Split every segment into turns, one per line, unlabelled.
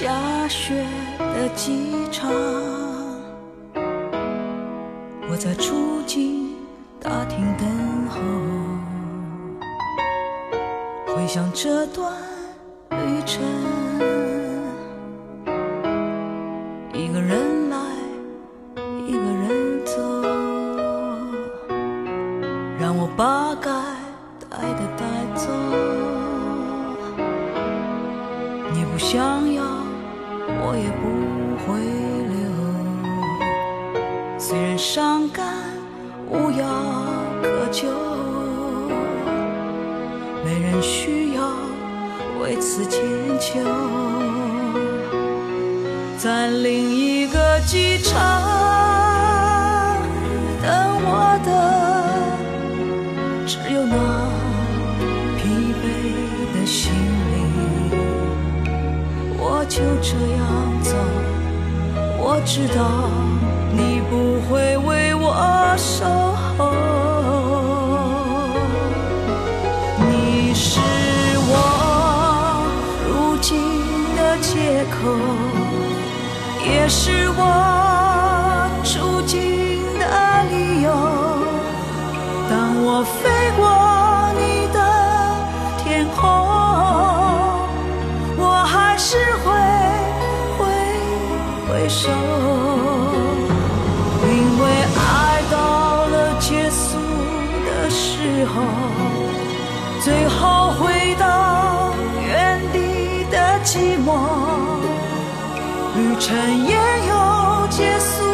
下雪的机场，我在出境大厅等候，回想这段旅程，寂寞，旅程也有结束。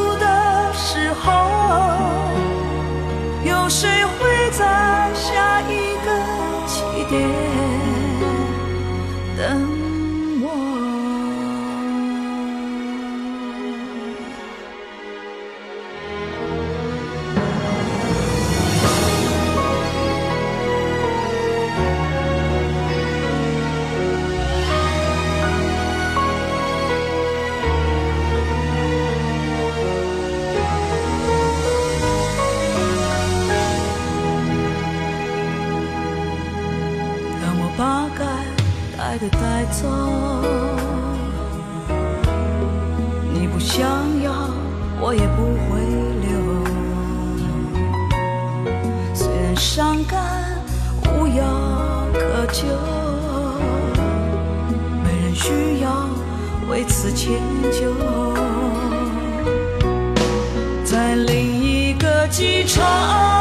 带的带走，你不想要，我也不会留。虽然伤感无药可救，没人需要为此迁就，在另一个机场。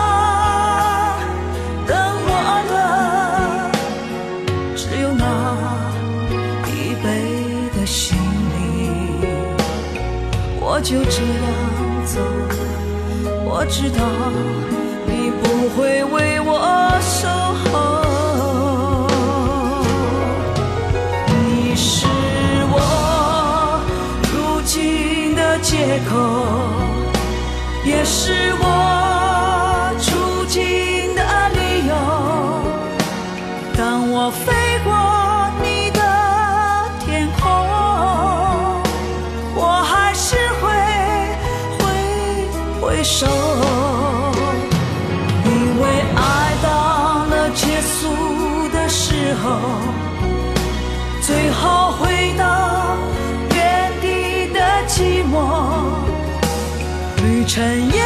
知道你不会为我守候。你是我如今的借口，也是我出境的理由。当我飞手，因为爱到了结束的时候，最后回到原地的寂寞，旅程也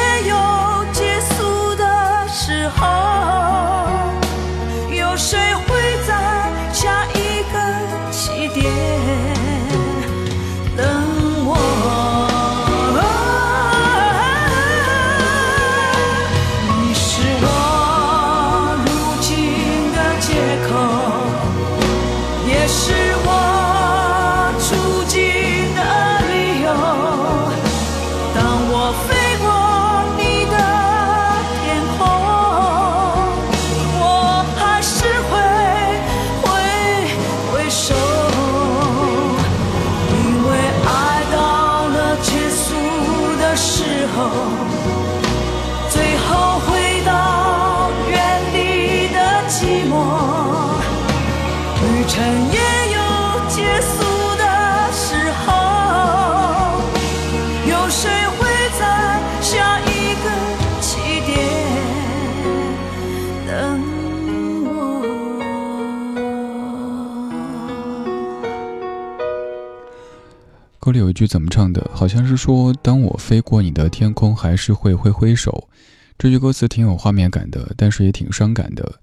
歌里有一句怎么唱的？好像是说：“当我飞过你的天空，还是会挥挥手。”这句歌词挺有画面感的，但是也挺伤感的。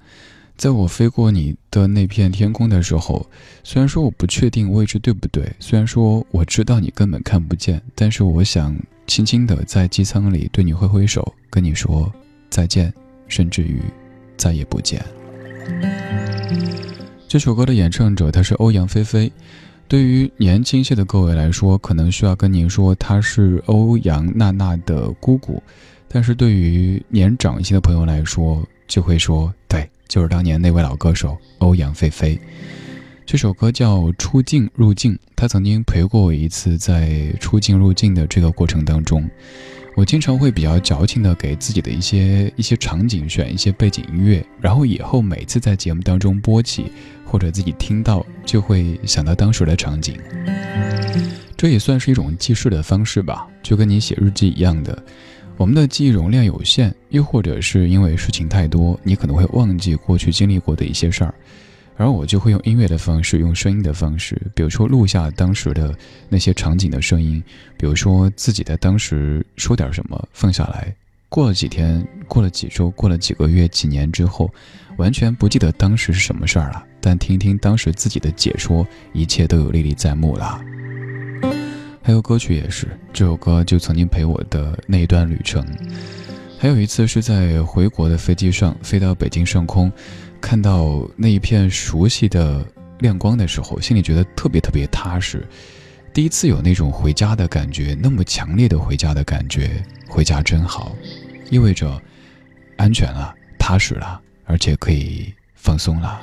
在我飞过你的那片天空的时候，虽然说我不确定位置对不对，虽然说我知道你根本看不见，但是我想轻轻地在机舱里对你挥挥手，跟你说再见，甚至于再也不见。这首歌的演唱者他是欧阳菲菲。对于年轻些的各位来说，可能需要跟您说她是欧阳娜娜的姑姑，但是对于年长一些的朋友来说，就会说对，就是当年那位老歌手欧阳菲菲。这首歌叫《出境入境》，她曾经陪过我一次，在出境入境的这个过程当中，我经常会比较矫情的给自己的一些一些场景选一些背景音乐，然后以后每次在节目当中播起。或者自己听到就会想到当时的场景，这也算是一种记事的方式吧，就跟你写日记一样的。我们的记忆容量有限，又或者是因为事情太多，你可能会忘记过去经历过的一些事儿，而我就会用音乐的方式，用声音的方式，比如说录下当时的那些场景的声音，比如说自己在当时说点什么放下来，过了几天，过了几周，过了几个月、几年之后。完全不记得当时是什么事儿了，但听听当时自己的解说，一切都有历历在目了。还有歌曲也是，这首歌就曾经陪我的那一段旅程。还有一次是在回国的飞机上，飞到北京上空，看到那一片熟悉的亮光的时候，心里觉得特别特别踏实。第一次有那种回家的感觉，那么强烈的回家的感觉，回家真好，意味着安全了，踏实了。而且可以放松了。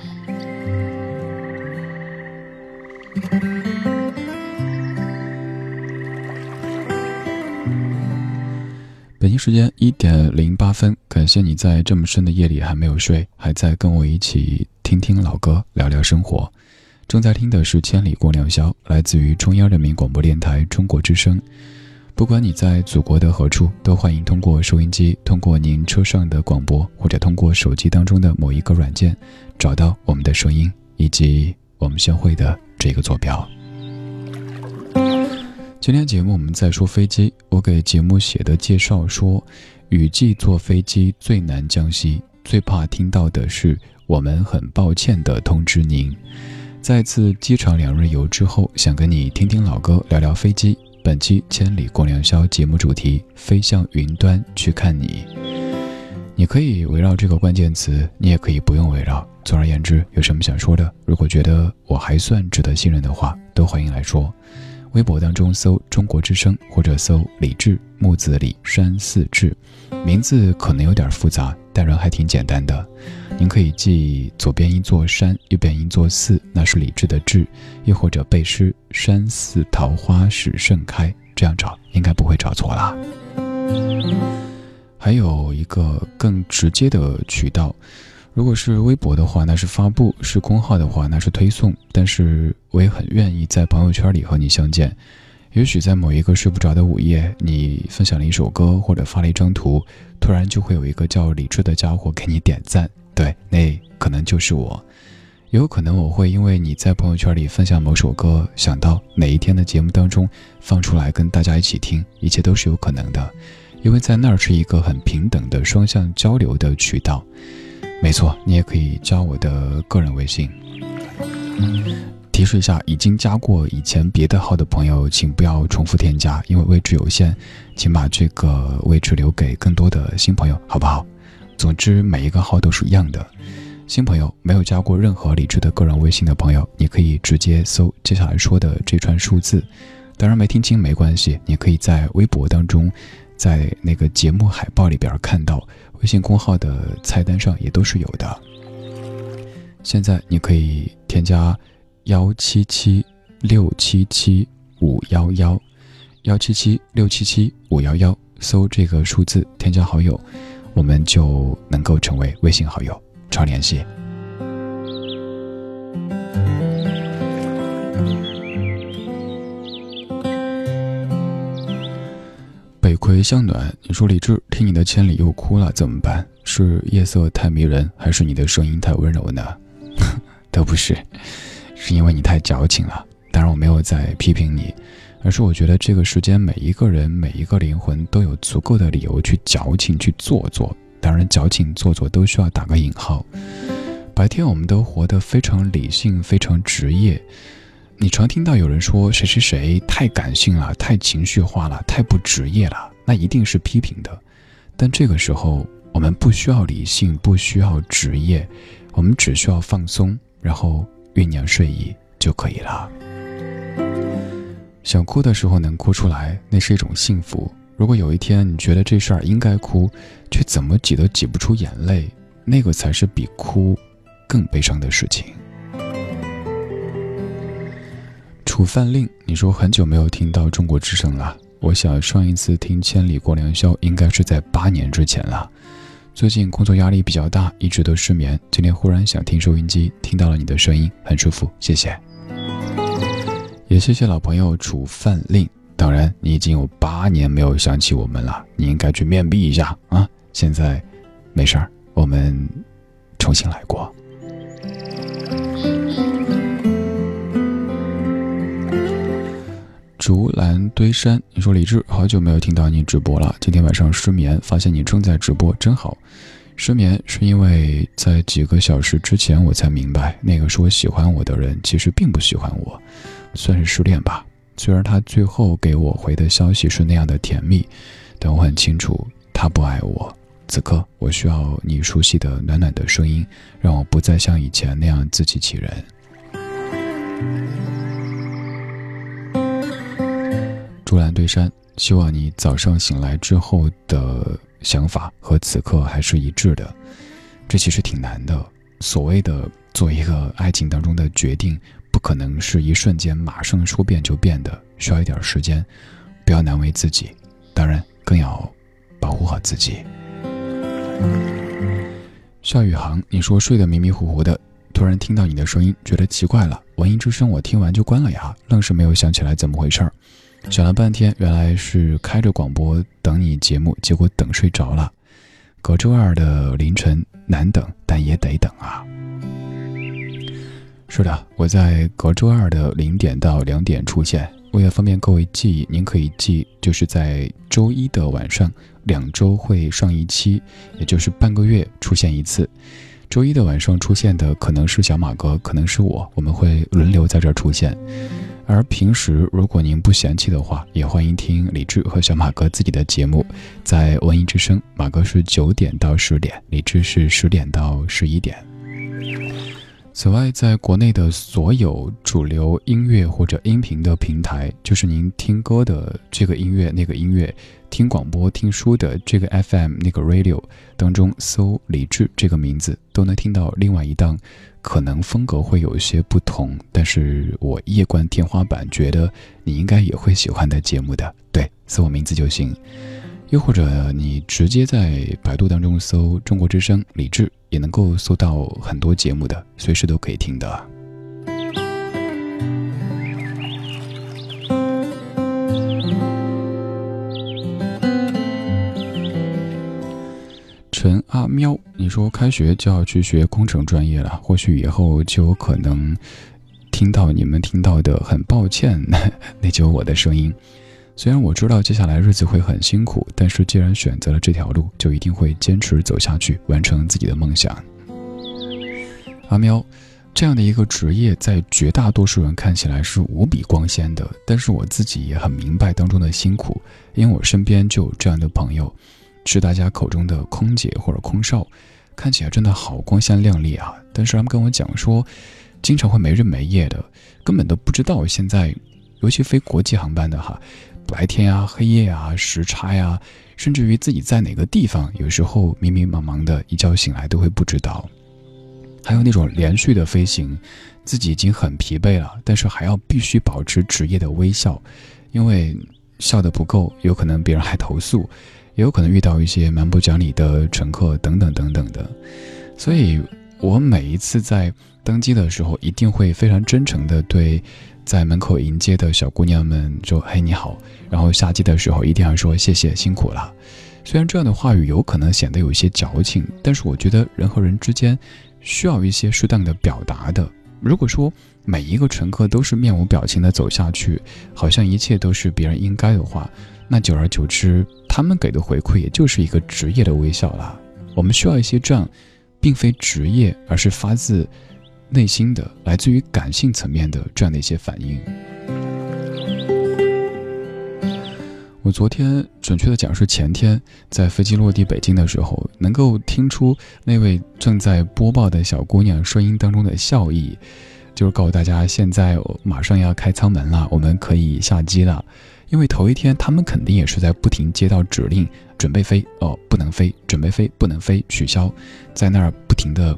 北京时间一点零八分，感谢你在这么深的夜里还没有睡，还在跟我一起听听老歌，聊聊生活。正在听的是《千里共良宵》，来自于中央人民广播电台中国之声。不管你在祖国的何处，都欢迎通过收音机，通过您车上的广播，或者通过手机当中的某一个软件，找到我们的声音以及我们相会的这个坐标。今天节目我们在说飞机，我给节目写的介绍说，雨季坐飞机最难降息，最怕听到的是我们很抱歉的通知您。再次机场两日游之后，想跟你听听老歌，聊聊飞机。本期《千里共良宵》节目主题：飞向云端去看你。你可以围绕这个关键词，你也可以不用围绕。总而言之，有什么想说的？如果觉得我还算值得信任的话，都欢迎来说。微博当中搜“中国之声”或者搜“李志木子李山寺志”，名字可能有点复杂，但人还挺简单的。您可以记左边一座山，右边一座寺，那是李志的志；又或者背诗“山寺桃花始盛开”，这样找应该不会找错啦。还有一个更直接的渠道，如果是微博的话，那是发布；是公号的话，那是推送。但是我也很愿意在朋友圈里和你相见。也许在某一个睡不着的午夜，你分享了一首歌或者发了一张图，突然就会有一个叫李智的家伙给你点赞。对，那可能就是我。也有可能我会因为你在朋友圈里分享某首歌，想到哪一天的节目当中放出来跟大家一起听，一切都是有可能的。因为在那儿是一个很平等的双向交流的渠道。没错，你也可以加我的个人微信。提示一下，已经加过以前别的号的朋友，请不要重复添加，因为位置有限，请把这个位置留给更多的新朋友，好不好？总之，每一个号都是一样的。新朋友没有加过任何理智的个人微信的朋友，你可以直接搜接下来说的这串数字。当然没听清没关系，你可以在微博当中，在那个节目海报里边看到，微信公号的菜单上也都是有的。现在你可以添加。幺七七六七七五幺幺，幺七七六七七五幺幺，搜这个数字添加好友，我们就能够成为微信好友，常联系。葵向暖，你说李志听你的千里又哭了怎么办？是夜色太迷人，还是你的声音太温柔呢？都不是。是因为你太矫情了，当然我没有在批评你，而是我觉得这个世间每一个人每一个灵魂都有足够的理由去矫情去做作，当然矫情做作都需要打个引号。白天我们都活得非常理性非常职业，你常听到有人说谁谁谁太感性了太情绪化了太不职业了，那一定是批评的。但这个时候我们不需要理性不需要职业，我们只需要放松，然后。酝酿睡意就可以了。想哭的时候能哭出来，那是一种幸福。如果有一天你觉得这事儿应该哭，却怎么挤都挤不出眼泪，那个才是比哭更悲伤的事情。楚范令，你说很久没有听到中国之声了。我想上一次听《千里过良宵》应该是在八年之前了。最近工作压力比较大，一直都失眠。今天忽然想听收音机，听到了你的声音，很舒服，谢谢。也谢谢老朋友楚范令。当然，你已经有八年没有想起我们了，你应该去面壁一下啊！现在没事儿，我们重新来过。竹篮堆山，你说李志，好久没有听到你直播了。今天晚上失眠，发现你正在直播，真好。失眠是因为在几个小时之前，我才明白，那个说喜欢我的人其实并不喜欢我，算是失恋吧。虽然他最后给我回的消息是那样的甜蜜，但我很清楚他不爱我。此刻，我需要你熟悉的暖暖的声音，让我不再像以前那样自欺欺人。竹篮对山，希望你早上醒来之后的想法和此刻还是一致的。这其实挺难的。所谓的做一个爱情当中的决定，不可能是一瞬间马上说变就变的，需要一点时间。不要难为自己，当然更要保护好自己。夏宇航，你说睡得迷迷糊糊的，突然听到你的声音，觉得奇怪了。文艺之声我听完就关了呀，愣是没有想起来怎么回事儿。想了半天，原来是开着广播等你节目，结果等睡着了。隔周二的凌晨难等，但也得等啊。是的，我在隔周二的零点到两点出现。为了方便各位记忆，您可以记，就是在周一的晚上，两周会上一期，也就是半个月出现一次。周一的晚上出现的可能是小马哥，可能是我，我们会轮流在这儿出现。而平时，如果您不嫌弃的话，也欢迎听李志和小马哥自己的节目，在文艺之声，马哥是九点到十点，李志是十点到十一点。此外，在国内的所有主流音乐或者音频的平台，就是您听歌的这个音乐、那个音乐，听广播、听书的这个 FM、那个 Radio 当中，搜“李志”这个名字，都能听到另外一档，可能风格会有一些不同，但是我夜观天花板，觉得你应该也会喜欢的节目的。对，搜我名字就行。又或者你直接在百度当中搜“中国之声李志”，也能够搜到很多节目的，随时都可以听的。陈阿喵，你说开学就要去学工程专业了，或许以后就有可能听到你们听到的，很抱歉，那就我的声音。虽然我知道接下来日子会很辛苦，但是既然选择了这条路，就一定会坚持走下去，完成自己的梦想。阿喵，这样的一个职业，在绝大多数人看起来是无比光鲜的，但是我自己也很明白当中的辛苦，因为我身边就有这样的朋友，是大家口中的空姐或者空少，看起来真的好光鲜亮丽啊，但是他们跟我讲说，经常会没日没夜的，根本都不知道现在，尤其飞国际航班的哈。白天啊，黑夜啊，时差呀，甚至于自己在哪个地方，有时候迷迷茫茫的，一觉醒来都会不知道。还有那种连续的飞行，自己已经很疲惫了，但是还要必须保持职业的微笑，因为笑的不够，有可能别人还投诉，也有可能遇到一些蛮不讲理的乘客等等等等的。所以我每一次在登机的时候，一定会非常真诚的对。在门口迎接的小姑娘们说：“嘿，你好。”然后下机的时候一定要说：“谢谢，辛苦了。”虽然这样的话语有可能显得有些矫情，但是我觉得人和人之间需要一些适当的表达的。如果说每一个乘客都是面无表情的走下去，好像一切都是别人应该的话，那久而久之，他们给的回馈也就是一个职业的微笑了。我们需要一些这样，并非职业，而是发自。内心的来自于感性层面的这样的一些反应。我昨天，准确的讲是前天，在飞机落地北京的时候，能够听出那位正在播报的小姑娘声音当中的笑意，就是告诉大家现在马上要开舱门了，我们可以下机了。因为头一天他们肯定也是在不停接到指令，准备飞哦，不能飞，准备飞不能飞，取消，在那儿不停的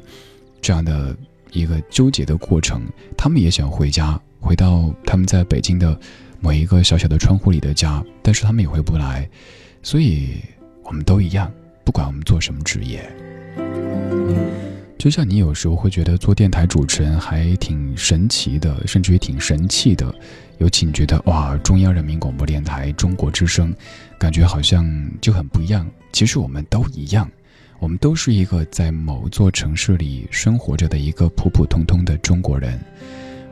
这样的。一个纠结的过程，他们也想回家，回到他们在北京的某一个小小的窗户里的家，但是他们也回不来，所以我们都一样，不管我们做什么职业。就像你有时候会觉得做电台主持人还挺神奇的，甚至于挺神气的，尤其你觉得哇，中央人民广播电台中国之声，感觉好像就很不一样。其实我们都一样。我们都是一个在某座城市里生活着的一个普普通通的中国人。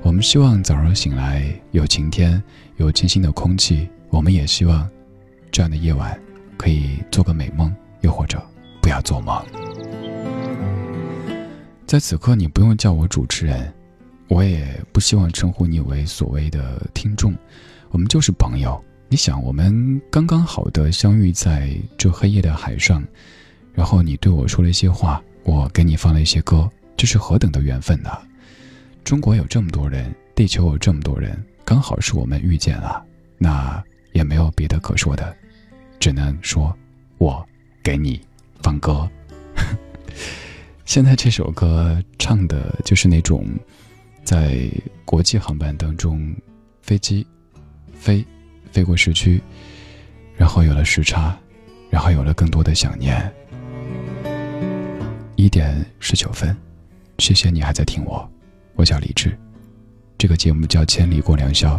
我们希望早上醒来有晴天，有清新的空气。我们也希望这样的夜晚可以做个美梦，又或者不要做梦。在此刻，你不用叫我主持人，我也不希望称呼你为所谓的听众。我们就是朋友。你想，我们刚刚好的相遇在这黑夜的海上。然后你对我说了一些话，我给你放了一些歌，这是何等的缘分呐！中国有这么多人，地球有这么多人，刚好是我们遇见了，那也没有别的可说的，只能说，我给你放歌。现在这首歌唱的就是那种，在国际航班当中，飞机飞飞过市区，然后有了时差，然后有了更多的想念。一点十九分，谢谢你还在听我，我叫李志，这个节目叫《千里过良宵》。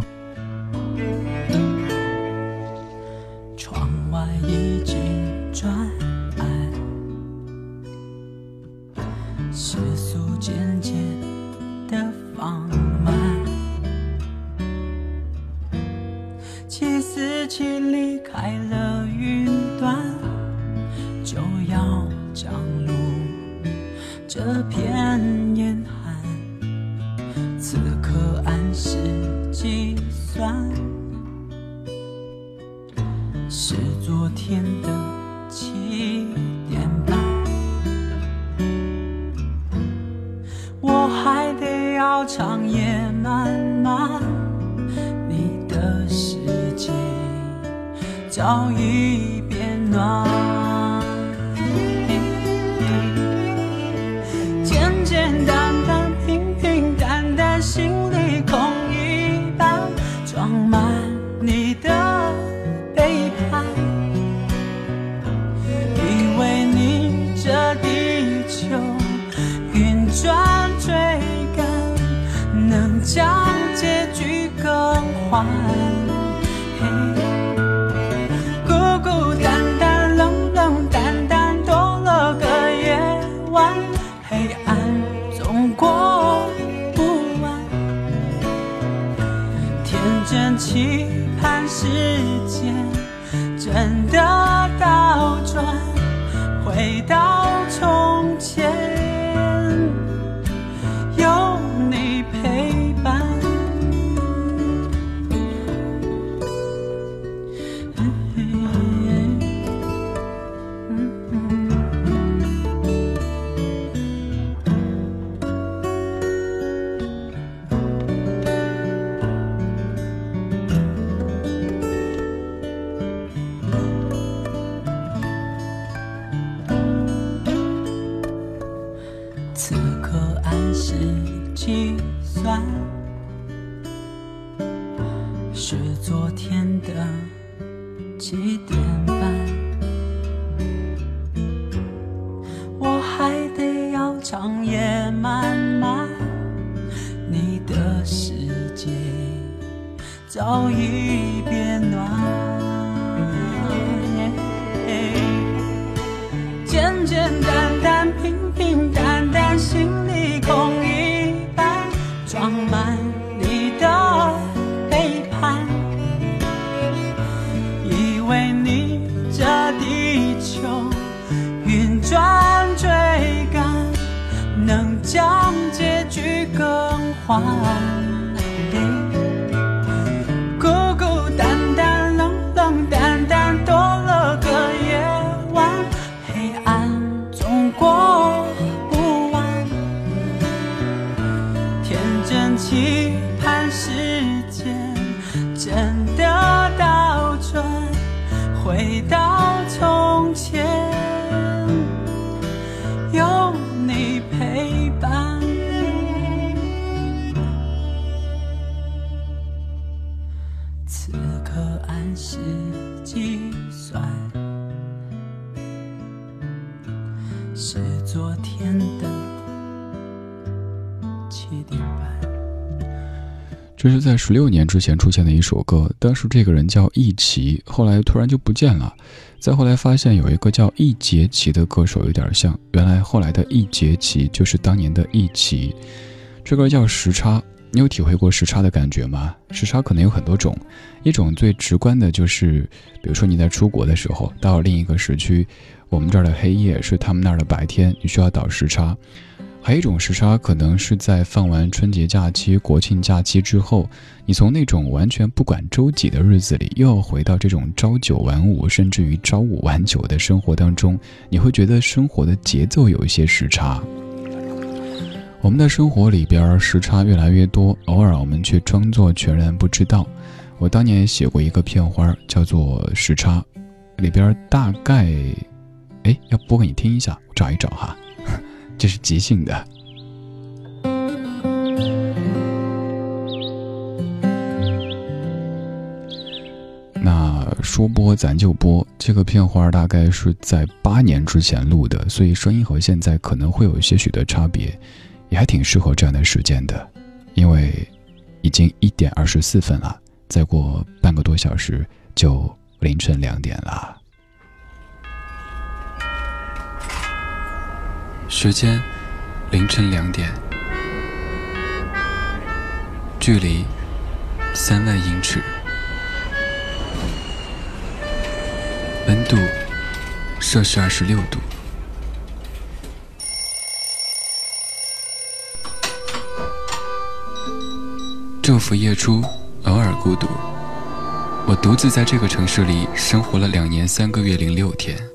十六年之前出现的一首歌，当时这个人叫易奇，后来突然就不见了。再后来发现有一个叫易杰奇的歌手有点像，原来后来的易杰奇就是当年的易奇。这歌叫时差，你有体会过时差的感觉吗？时差可能有很多种，一种最直观的就是，比如说你在出国的时候，到另一个时区，我们这儿的黑夜是他们那儿的白天，你需要倒时差。还有一种时差，可能是在放完春节假期、国庆假期之后，你从那种完全不管周几的日子里，又要回到这种朝九晚五，甚至于朝五晚九的生活当中，你会觉得生活的节奏有一些时差。我们的生活里边时差越来越多，偶尔我们却装作全然不知道。我当年写过一个片花，叫做《时差》，里边大概，哎，要播给你听一下，我找一找哈。这是即兴的。那说播咱就播，这个片花大概是在八年之前录的，所以声音和现在可能会有些许的差别，也还挺适合这样的时间的，因为已经一点二十四分了，再过半个多小时就凌晨两点了。时间凌晨两点，距离三万英尺，温度摄氏二十六度。昼伏夜出，偶尔孤独。我独自在这个城市里生活了两年三个月零六天。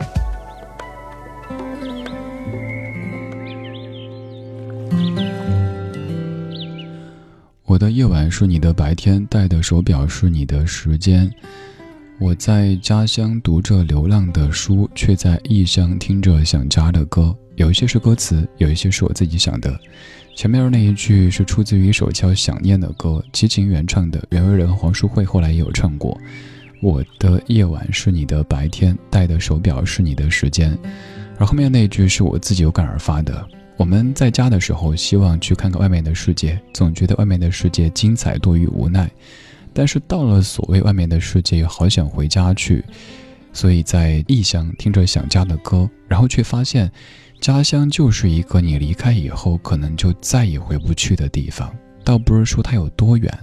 的夜晚是你的白天，戴的手表是你的时间。我在家乡读着流浪的书，却在异乡听着想家的歌。有一些是歌词，有一些是我自己想的。前面那一句是出自于一首叫《想念》的歌，齐秦原唱的，袁惟仁、黄淑慧后来也有唱过。我的夜晚是你的白天，戴的手表是你的时间。而后面那一句是我自己有感而发的。我们在家的时候，希望去看看外面的世界，总觉得外面的世界精彩多于无奈。但是到了所谓外面的世界，好想回家去，所以在异乡听着想家的歌，然后却发现。家乡就是一个你离开以后可能就再也回不去的地方，倒不是说它有多远，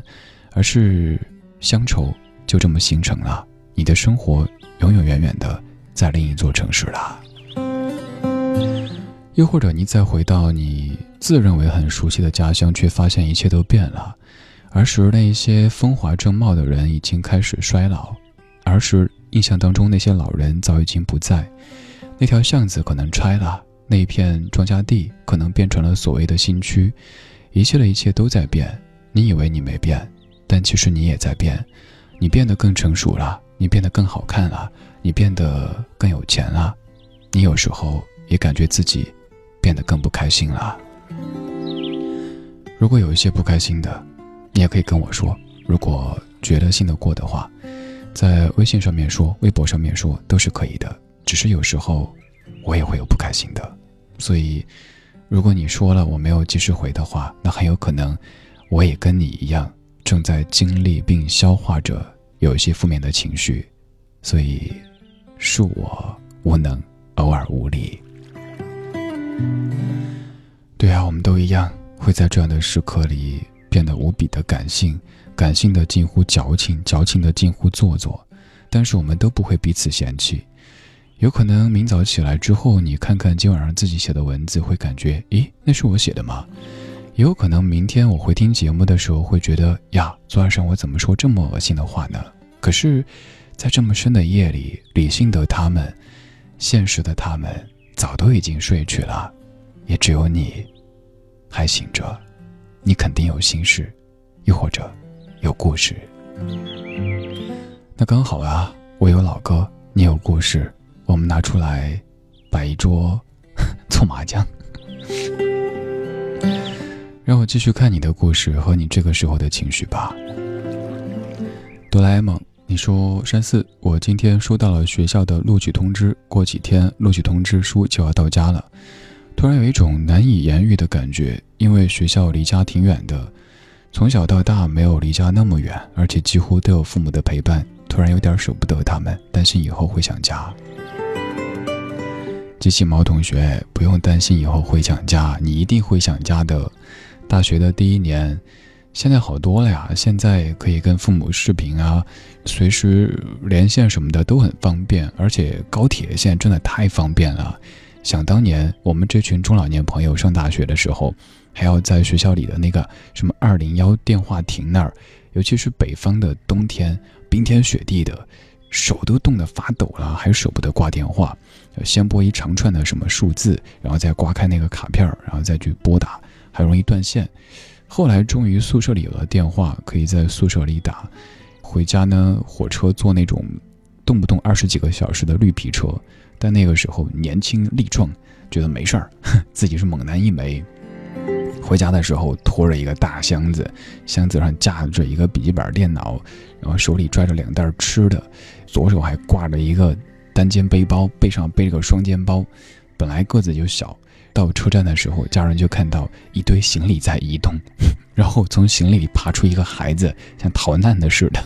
而是乡愁就这么形成了。你的生活永永远远的在另一座城市了，又或者你再回到你自认为很熟悉的家乡，却发现一切都变了。儿时那一些风华正茂的人已经开始衰老，儿时印象当中那些老人早已经不在，那条巷子可能拆了。那一片庄稼地可能变成了所谓的新区，一切的一切都在变。你以为你没变，但其实你也在变。你变得更成熟了，你变得更好看了，你变得更有钱了。你有时候也感觉自己变得更不开心了。如果有一些不开心的，你也可以跟我说。如果觉得信得过的话，在微信上面说，微博上面说都是可以的。只是有时候。我也会有不开心的，所以，如果你说了我没有及时回的话，那很有可能，我也跟你一样正在经历并消化着有一些负面的情绪，所以，恕我无能，偶尔无礼。对啊，我们都一样会在这样的时刻里变得无比的感性，感性的近乎矫情，矫情的近乎做作，但是我们都不会彼此嫌弃。有可能明早起来之后，你看看今晚上自己写的文字，会感觉，咦，那是我写的吗？也有可能明天我回听节目的时候，会觉得，呀，昨晚上我怎么说这么恶心的话呢？可是，在这么深的夜里，理性的他们，现实的他们，早都已经睡去了，也只有你，还醒着。你肯定有心事，又或者，有故事。那刚好啊，我有老歌，你有故事。我们拿出来摆一桌 搓麻将，让我继续看你的故事和你这个时候的情绪吧。哆啦 A 梦，你说山四，我今天收到了学校的录取通知，过几天录取通知书就要到家了。突然有一种难以言喻的感觉，因为学校离家挺远的，从小到大没有离家那么远，而且几乎都有父母的陪伴，突然有点舍不得他们，担心以后会想家。机器猫同学，不用担心以后会想家，你一定会想家的。大学的第一年，现在好多了呀，现在可以跟父母视频啊，随时连线什么的都很方便，而且高铁现在真的太方便了。想当年，我们这群中老年朋友上大学的时候，还要在学校里的那个什么二零幺电话亭那儿，尤其是北方的冬天，冰天雪地的。手都冻得发抖了，还舍不得挂电话，先拨一长串的什么数字，然后再刮开那个卡片儿然后再去拨打，还容易断线。后来终于宿舍里有了电话，可以在宿舍里打。回家呢，火车坐那种动不动二十几个小时的绿皮车，但那个时候年轻力壮，觉得没事儿，自己是猛男一枚。回家的时候拖着一个大箱子，箱子上架着一个笔记本电脑，然后手里拽着两袋吃的，左手还挂着一个单肩背包，背上背着个双肩包。本来个子就小，到车站的时候，家人就看到一堆行李在移动，然后从行李里爬出一个孩子，像逃难的似的。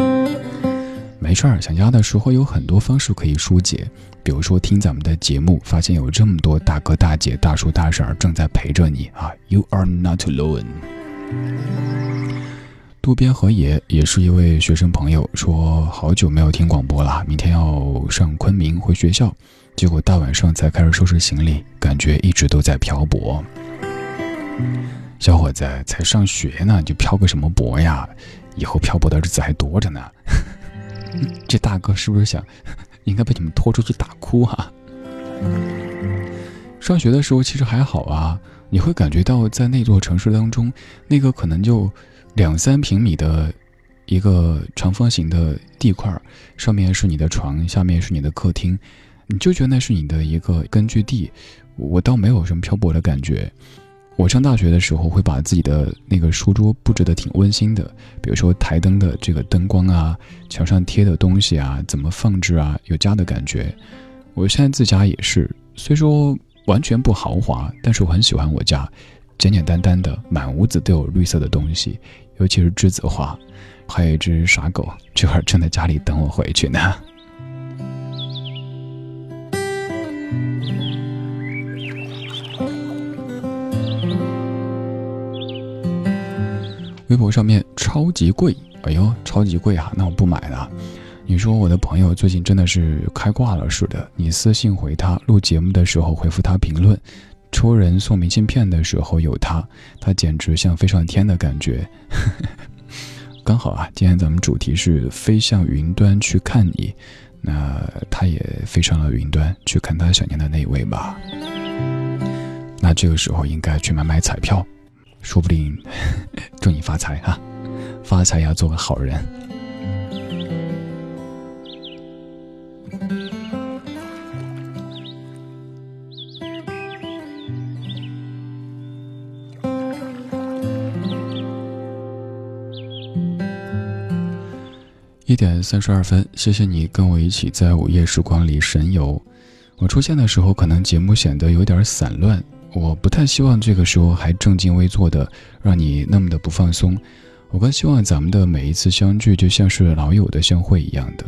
没事儿，想家的时候有很多方式可以疏解，比如说听咱们的节目，发现有这么多大哥大姐、大叔大婶正在陪着你啊，You are not alone。渡边和也也是一位学生朋友，说好久没有听广播了，明天要上昆明回学校，结果大晚上才开始收拾行李，感觉一直都在漂泊。小伙子才上学呢，就漂个什么泊呀？以后漂泊的日子还多着呢。这大哥是不是想，应该被你们拖出去打哭啊？上学的时候其实还好啊，你会感觉到在那座城市当中，那个可能就两三平米的一个长方形的地块，上面是你的床，下面是你的客厅，你就觉得那是你的一个根据地。我倒没有什么漂泊的感觉。我上大学的时候会把自己的那个书桌布置的挺温馨的，比如说台灯的这个灯光啊，墙上贴的东西啊，怎么放置啊，有家的感觉。我现在自家也是，虽说完全不豪华，但是我很喜欢我家，简简单单的，满屋子都有绿色的东西，尤其是栀子花，还有一只傻狗，这会儿正在家里等我回去呢。微博上面超级贵，哎呦，超级贵啊！那我不买了。你说我的朋友最近真的是开挂了似的，你私信回他，录节目的时候回复他评论，抽人送明信片的时候有他，他简直像飞上天的感觉。刚好啊，今天咱们主题是飞向云端去看你，那他也飞上了云端去看他想念的那一位吧。那这个时候应该去买买彩票。说不定，祝你发财哈！发财要做个好人。一点三十二分，谢谢你跟我一起在午夜时光里神游。我出现的时候，可能节目显得有点散乱。我不太希望这个时候还正襟危坐的，让你那么的不放松。我更希望咱们的每一次相聚，就像是老友的相会一样的。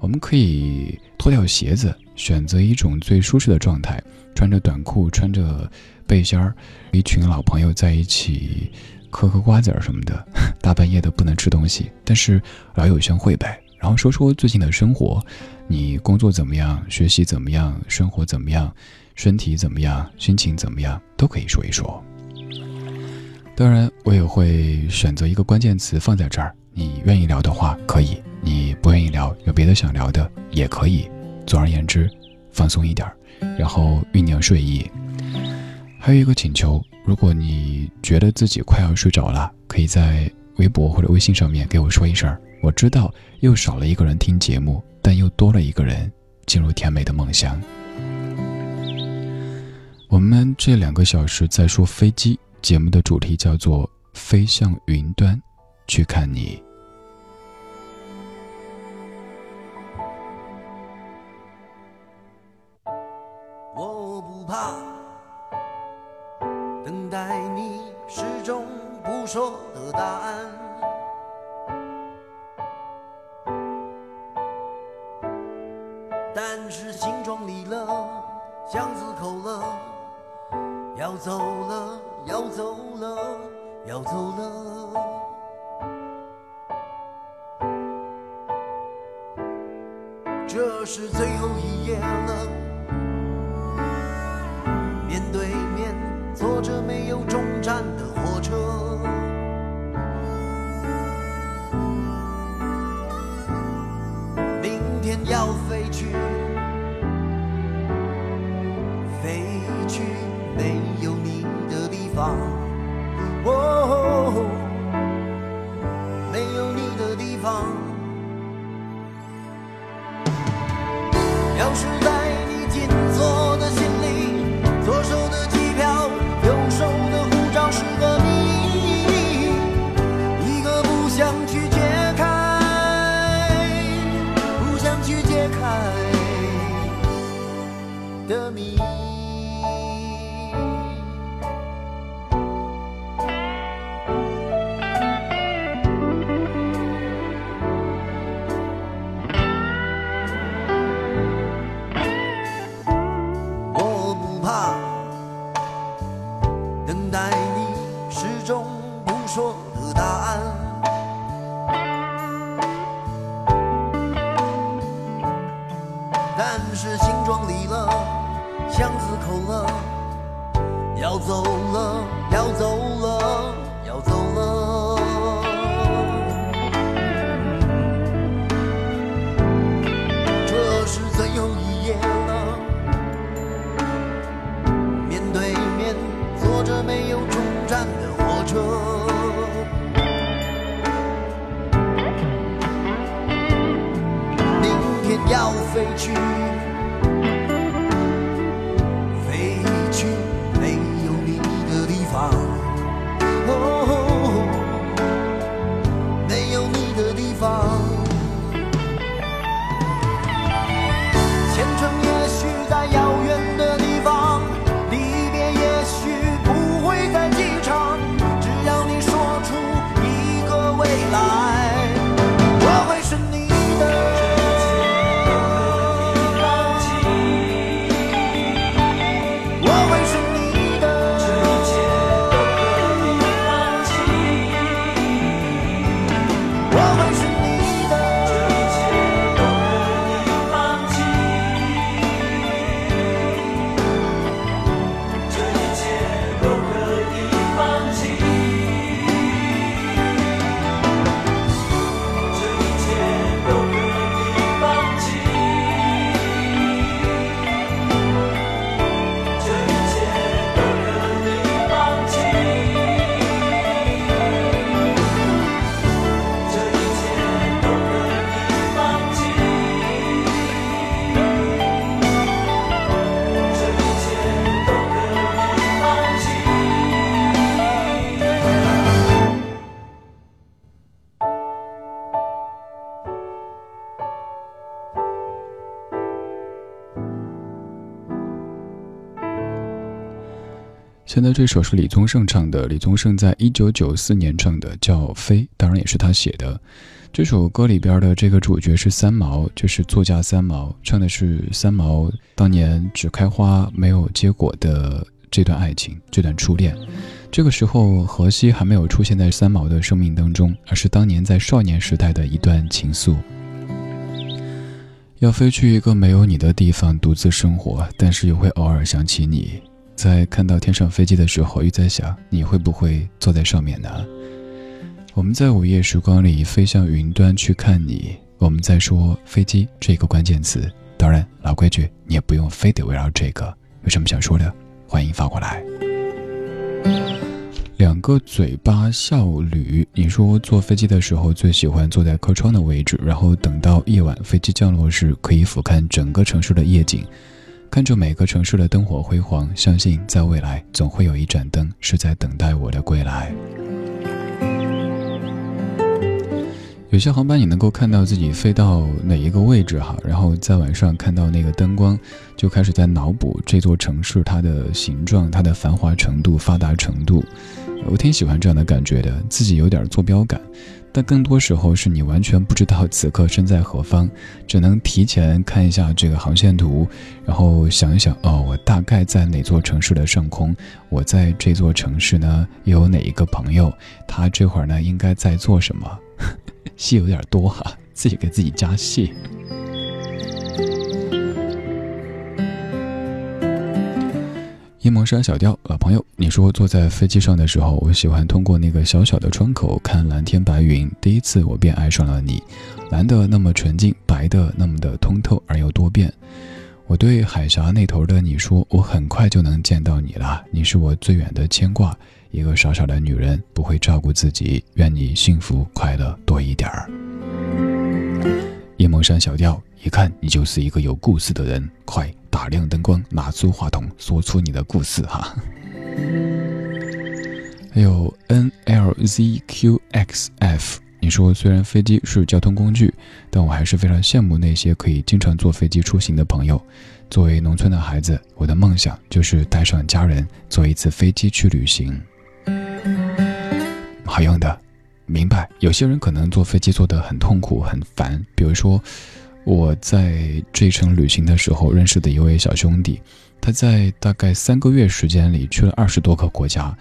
我们可以脱掉鞋子，选择一种最舒适的状态，穿着短裤，穿着背心儿，一群老朋友在一起嗑嗑瓜子儿什么的。大半夜的不能吃东西，但是老友相会呗。然后说说最近的生活，你工作怎么样？学习怎么样？生活怎么样？身体怎么样，心情怎么样，都可以说一说。当然，我也会选择一个关键词放在这儿。你愿意聊的话可以，你不愿意聊，有别的想聊的也可以。总而言之，放松一点，然后酝酿睡意。还有一个请求，如果你觉得自己快要睡着了，可以在微博或者微信上面给我说一声。我知道又少了一个人听节目，但又多了一个人进入甜美的梦乡。我们这两个小时在说飞机，节目的主题叫做“飞向云端，去看你”。
我不怕等待你始终不说的答案，但是心装离了，箱子扣了。要走了，要走了，要走了。这是最后一夜了，面对面坐着没有终站的火车，明天要飞去飞去。没有你的地方。
这首是李宗盛唱的，李宗盛在一九九四年唱的，叫《飞》，当然也是他写的。这首歌里边的这个主角是三毛，就是作家三毛，唱的是三毛当年只开花没有结果的这段爱情，这段初恋。这个时候，荷西还没有出现在三毛的生命当中，而是当年在少年时代的一段情愫。要飞去一个没有你的地方独自生活，但是又会偶尔想起你。在看到天上飞机的时候，又在想你会不会坐在上面呢？我们在午夜时光里飞向云端去看你。我们在说飞机这个关键词，当然老规矩，你也不用非得围绕这个。有什么想说的，欢迎发过来。两个嘴巴笑驴，你说坐飞机的时候最喜欢坐在客窗的位置，然后等到夜晚飞机降落时，可以俯瞰整个城市的夜景。看着每个城市的灯火辉煌，相信在未来总会有一盏灯是在等待我的归来。有些航班你能够看到自己飞到哪一个位置哈，然后在晚上看到那个灯光，就开始在脑补这座城市它的形状、它的繁华程度、发达程度。我挺喜欢这样的感觉的，自己有点坐标感。但更多时候是你完全不知道此刻身在何方，只能提前看一下这个航线图，然后想一想，哦，我大概在哪座城市的上空？我在这座城市呢，有哪一个朋友？他这会儿呢，应该在做什么？戏有点多哈，自己给自己加戏。夜蒙山小调，老朋友，你说坐在飞机上的时候，我喜欢通过那个小小的窗口看蓝天白云。第一次我便爱上了你，蓝的那么纯净，白的那么的通透而又多变。我对海峡那头的你说，我很快就能见到你了，你是我最远的牵挂。一个傻傻的女人不会照顾自己，愿你幸福快乐多一点儿。夜蒙山小调，一看你就是一个有故事的人，快打亮灯光，拿出话筒，说出你的故事哈。还有 N L Z Q X F，你说虽然飞机是交通工具，但我还是非常羡慕那些可以经常坐飞机出行的朋友。作为农村的孩子，我的梦想就是带上家人坐一次飞机去旅行。好用的，明白。有些人可能坐飞机坐得很痛苦、很烦。比如说，我在这一程旅行的时候认识的一位小兄弟，他在大概三个月时间里去了二十多个国家。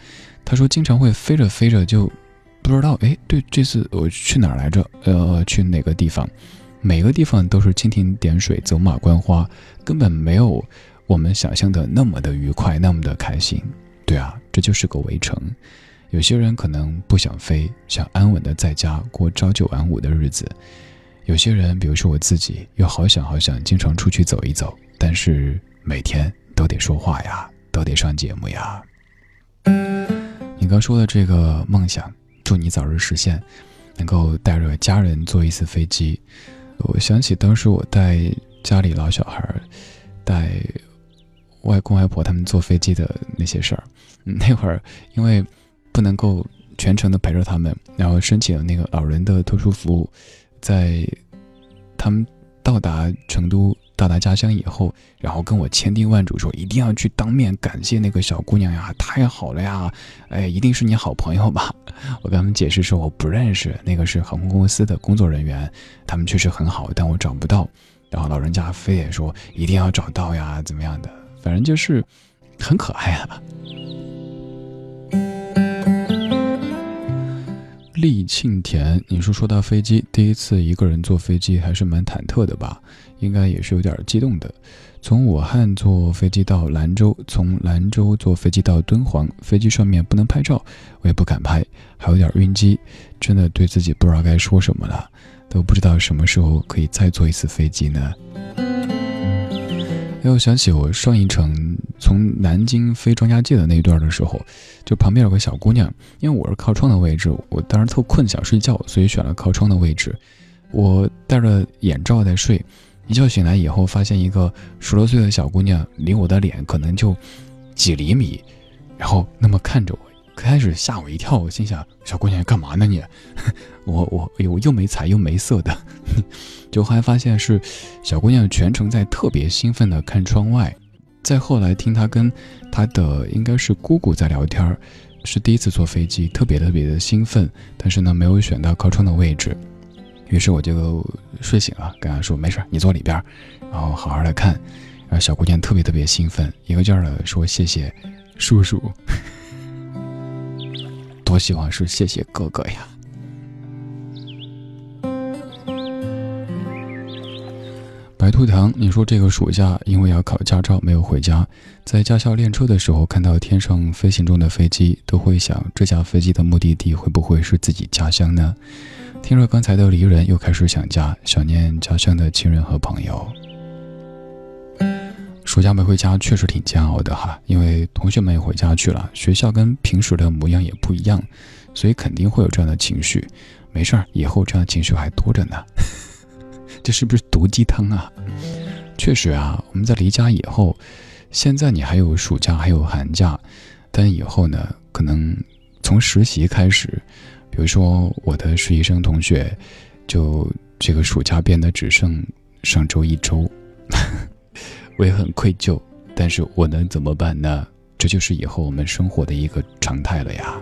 他说，经常会飞着飞着就不知道，哎，对，这次我去哪儿来着？呃，去哪个地方？每个地方都是蜻蜓点水、走马观花，根本没有我们想象的那么的愉快、那么的开心。对啊，这就是个围城。有些人可能不想飞，想安稳的在家过朝九晚五的日子；有些人，比如说我自己，又好想好想经常出去走一走，但是每天都得说话呀，都得上节目呀。你刚说的这个梦想，祝你早日实现，能够带着家人坐一次飞机。我想起当时我带家里老小孩，带外公外婆他们坐飞机的那些事儿。那会儿因为不能够全程的陪着他们，然后申请了那个老人的特殊服务，在他们到达成都、到达家乡以后，然后跟我千叮万嘱说一定要去当面感谢那个小姑娘呀，太好了呀，哎，一定是你好朋友吧。我跟他们解释说我不认识，那个是航空公司的工作人员，他们确实很好，但我找不到。然后老人家非得说一定要找到呀，怎么样的，反正就是很可爱啊。厉庆田，你说说到飞机，第一次一个人坐飞机还是蛮忐忑的吧？应该也是有点激动的。从武汉坐飞机到兰州，从兰州坐飞机到敦煌，飞机上面不能拍照，我也不敢拍，还有点晕机，真的对自己不知道该说什么了，都不知道什么时候可以再坐一次飞机呢。哎，我想起我上一程从南京飞张家界的那一段的时候，就旁边有个小姑娘，因为我是靠窗的位置，我当时特困想睡觉，所以选了靠窗的位置，我戴着眼罩在睡。一觉醒来以后，发现一个十多岁的小姑娘离我的脸可能就几厘米，然后那么看着我，开始吓我一跳。我心想：小姑娘干嘛呢你？我我哎呦，又没彩又没色的。就后来发现是小姑娘全程在特别兴奋的看窗外。再后来听她跟她的应该是姑姑在聊天，是第一次坐飞机，特别特别的兴奋，但是呢没有选到靠窗的位置。于是我就睡醒了，跟她说：“没事，你坐里边，然后好好的看。”然后小姑娘特别特别兴奋，一个劲儿的说：“谢谢叔叔，多希望是谢谢哥哥呀。”白兔糖，你说这个暑假因为要考驾照没有回家，在驾校练车的时候看到天上飞行中的飞机，都会想这架飞机的目的地会不会是自己家乡呢？听着刚才的离人，又开始想家，想念家乡的亲人和朋友。暑假没回家确实挺煎熬的哈，因为同学们也回家去了，学校跟平时的模样也不一样，所以肯定会有这样的情绪。没事儿，以后这样的情绪还多着呢。这是不是毒鸡汤啊？确实啊，我们在离家以后，现在你还有暑假，还有寒假，但以后呢，可能从实习开始。比如说，我的实习生同学，就这个暑假变得只剩上周一周，我也很愧疚，但是我能怎么办呢？这就是以后我们生活的一个常态了呀。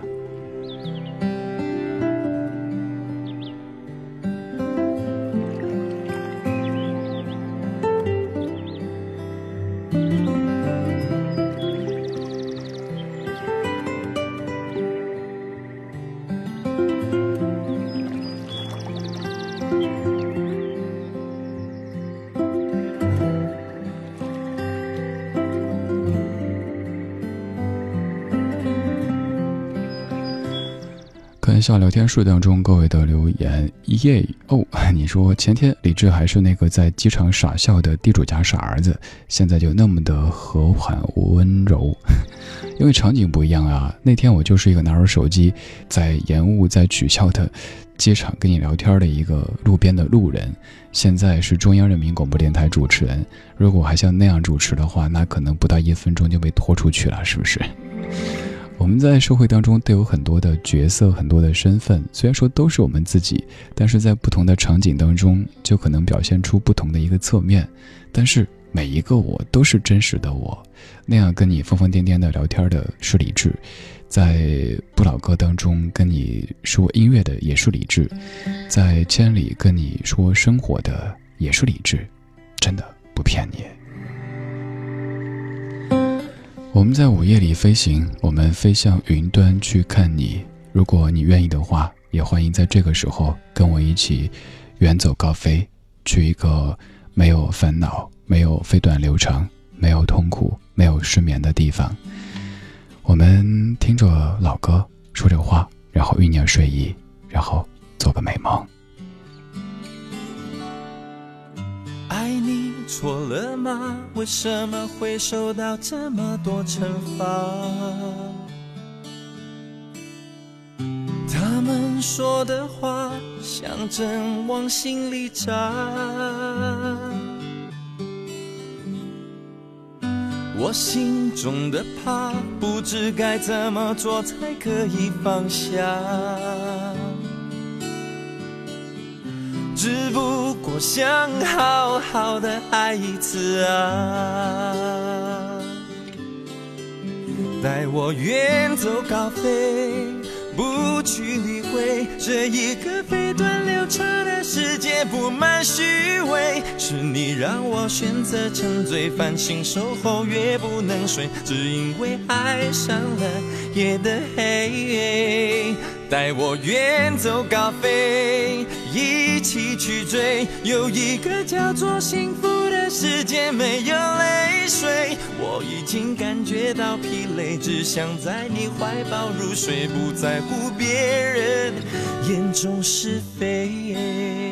一下聊天数当中各位的留言，耶哦，你说前天李志还是那个在机场傻笑的地主家傻儿子，现在就那么的和缓温柔，因为场景不一样啊。那天我就是一个拿着手机在延误、在取消的机场跟你聊天的一个路边的路人，现在是中央人民广播电台主持人。如果还像那样主持的话，那可能不到一分钟就被拖出去了，是不是？我们在社会当中都有很多的角色，很多的身份。虽然说都是我们自己，但是在不同的场景当中，就可能表现出不同的一个侧面。但是每一个我都是真实的我，那样跟你疯疯癫癫的聊天的是理智，在不老歌当中跟你说音乐的也是理智，在千里跟你说生活的也是理智，真的不骗你。我们在午夜里飞行，我们飞向云端去看你。如果你愿意的话，也欢迎在这个时候跟我一起远走高飞，去一个没有烦恼。没有飞短流长，没有痛苦，没有失眠的地方。我们听着老歌，说着话，然后酝酿睡意，然后做个美梦。
爱你错了吗？为什么会受到这么多惩罚？他们说的话像针往心里扎。我心中的怕，不知该怎么做才可以放下。只不过想好好的爱一次啊，带我远走高飞。不去理会这一个飞短流长的世界，布满虚伪。是你让我选择沉醉，繁星守候越不能睡，只因为爱上了夜的黑。带我远走高飞，一起去追，有一个叫做幸福的。世界没有泪水，我已经感觉到疲累，只想在你怀抱入睡，不在乎别人眼中是非。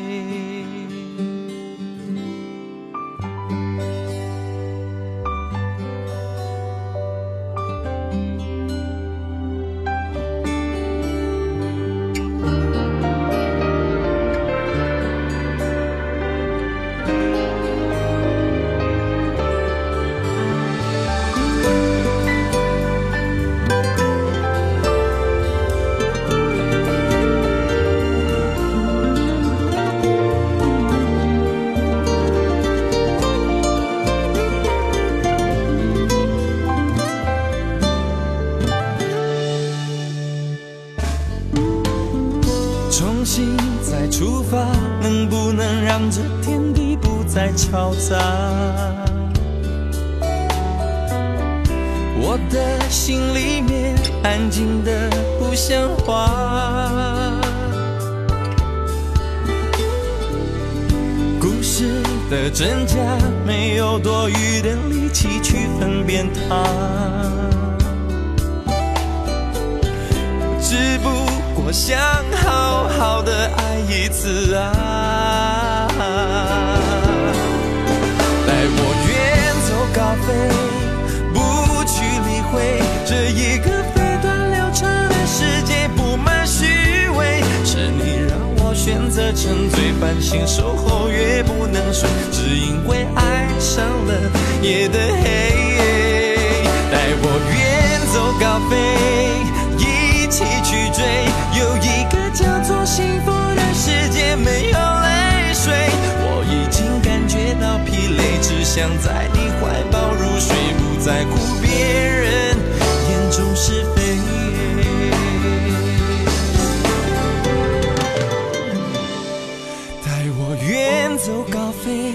沉醉，繁星守候越不能睡，只因为爱上了夜的黑。带我远走高飞，一起去追，有一个叫做幸福的世界，没有泪水。我已经感觉到疲累，只想在你。怀抱入睡，不在乎别人飞，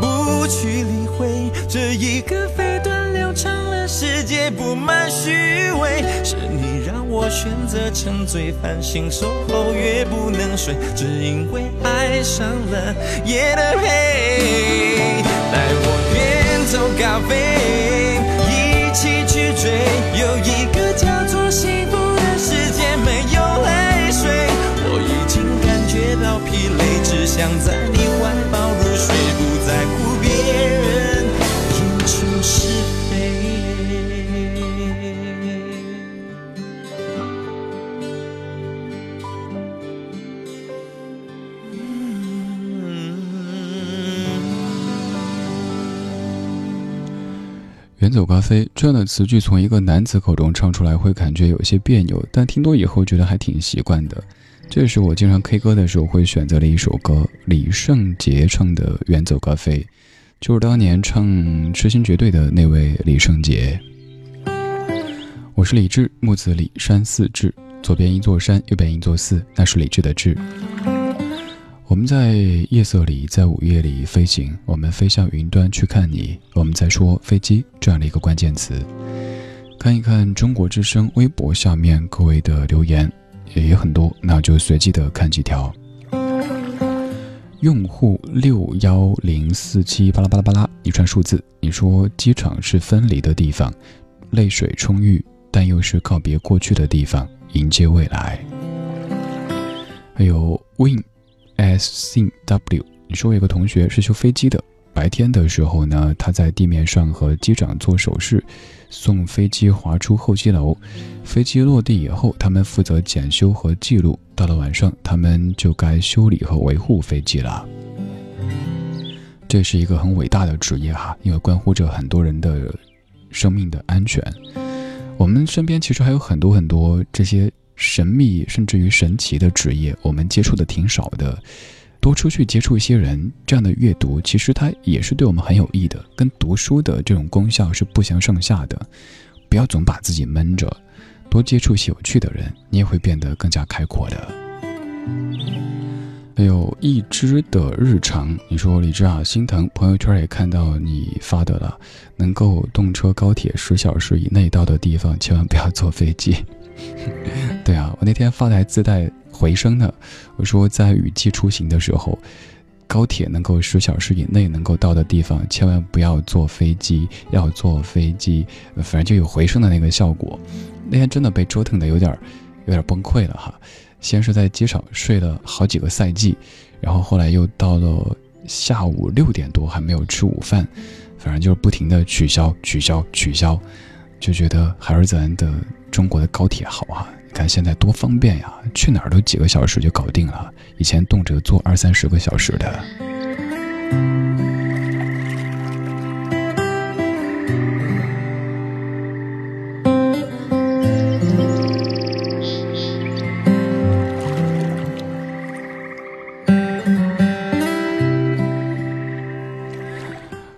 不去理会这一个飞短流长的世界，布满虚伪。是你让我选择沉醉，繁星守候越不能睡，只因为爱上了夜的黑。带我远。走高飞，一起去追，有一个叫做幸福的世界，没有泪水。我已经感觉到疲累，只想在你，在乎别人眼中是
远走高飞这样的词句从一个男子口中唱出来，会感觉有些别扭，但听多以后觉得还挺习惯的。这是我经常 K 歌的时候会选择的一首歌，李圣杰唱的《远走高飞》。就是当年唱《痴心绝对》的那位李圣杰。我是李志，木子李，山寺志，左边一座山，右边一座寺，那是李志的志。我们在夜色里，在午夜里飞行，我们飞向云端去看你。我们在说飞机这样的一个关键词。看一看中国之声微博下面各位的留言，也有很多，那就随机的看几条。用户六幺零四七巴拉巴拉巴拉一串数字，你说机场是分离的地方，泪水充裕，但又是告别过去的地方，迎接未来。还有 Win。S C W，你说我有个同学是修飞机的，白天的时候呢，他在地面上和机长做手势，送飞机滑出候机楼。飞机落地以后，他们负责检修和记录。到了晚上，他们就该修理和维护飞机了。这是一个很伟大的职业哈，因为关乎着很多人的生命的安全。我们身边其实还有很多很多这些。神秘甚至于神奇的职业，我们接触的挺少的，多出去接触一些人，这样的阅读其实它也是对我们很有益的，跟读书的这种功效是不相上下的。不要总把自己闷着，多接触些有趣的人，你也会变得更加开阔的。还有一只的日常，你说李志啊，心疼朋友圈也看到你发的了，能够动车高铁十小时以内到的地方，千万不要坐飞机。对啊，我那天发的还自带回声呢。我说在雨季出行的时候，高铁能够十小时以内能够到的地方，千万不要坐飞机，要坐飞机，反正就有回声的那个效果。那天真的被折腾的有点有点崩溃了哈。先是在机场睡了好几个赛季，然后后来又到了下午六点多还没有吃午饭，反正就是不停的取消取消取消，就觉得还是咱的。中国的高铁好啊，看现在多方便呀，去哪儿都几个小时就搞定了，以前动辄坐二三十个小时的。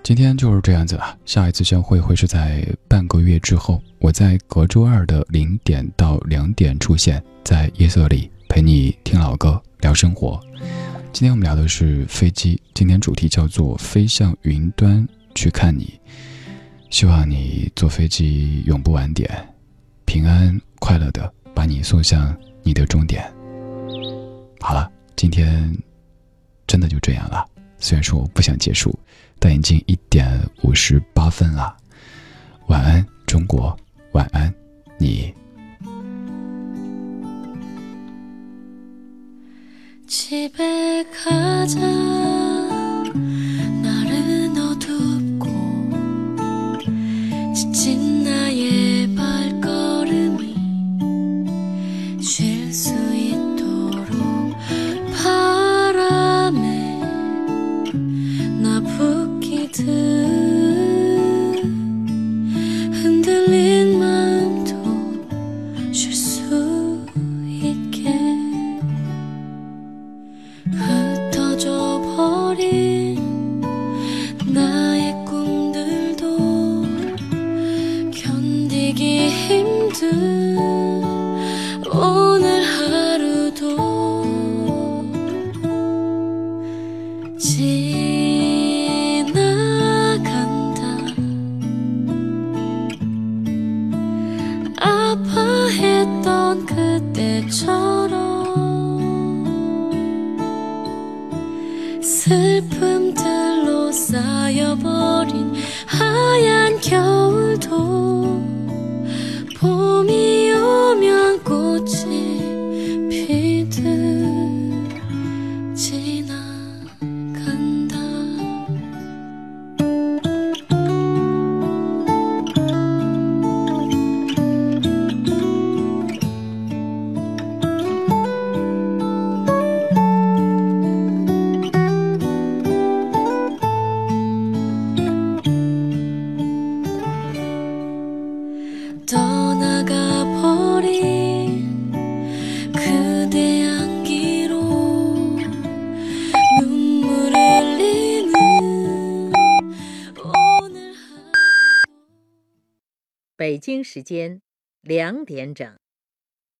今天就是这样子了，下一次相会会是在半个月之后。我在隔周二的零点到两点出现在夜色里，陪你听老歌聊生活。今天我们聊的是飞机，今天主题叫做飞向云端去看你。希望你坐飞机永不晚点，平安快乐的把你送向你的终点。好了，今天真的就这样了。虽然说我不想结束。但已经一点五十八分了。晚安中国。晚安你。
时间两点整。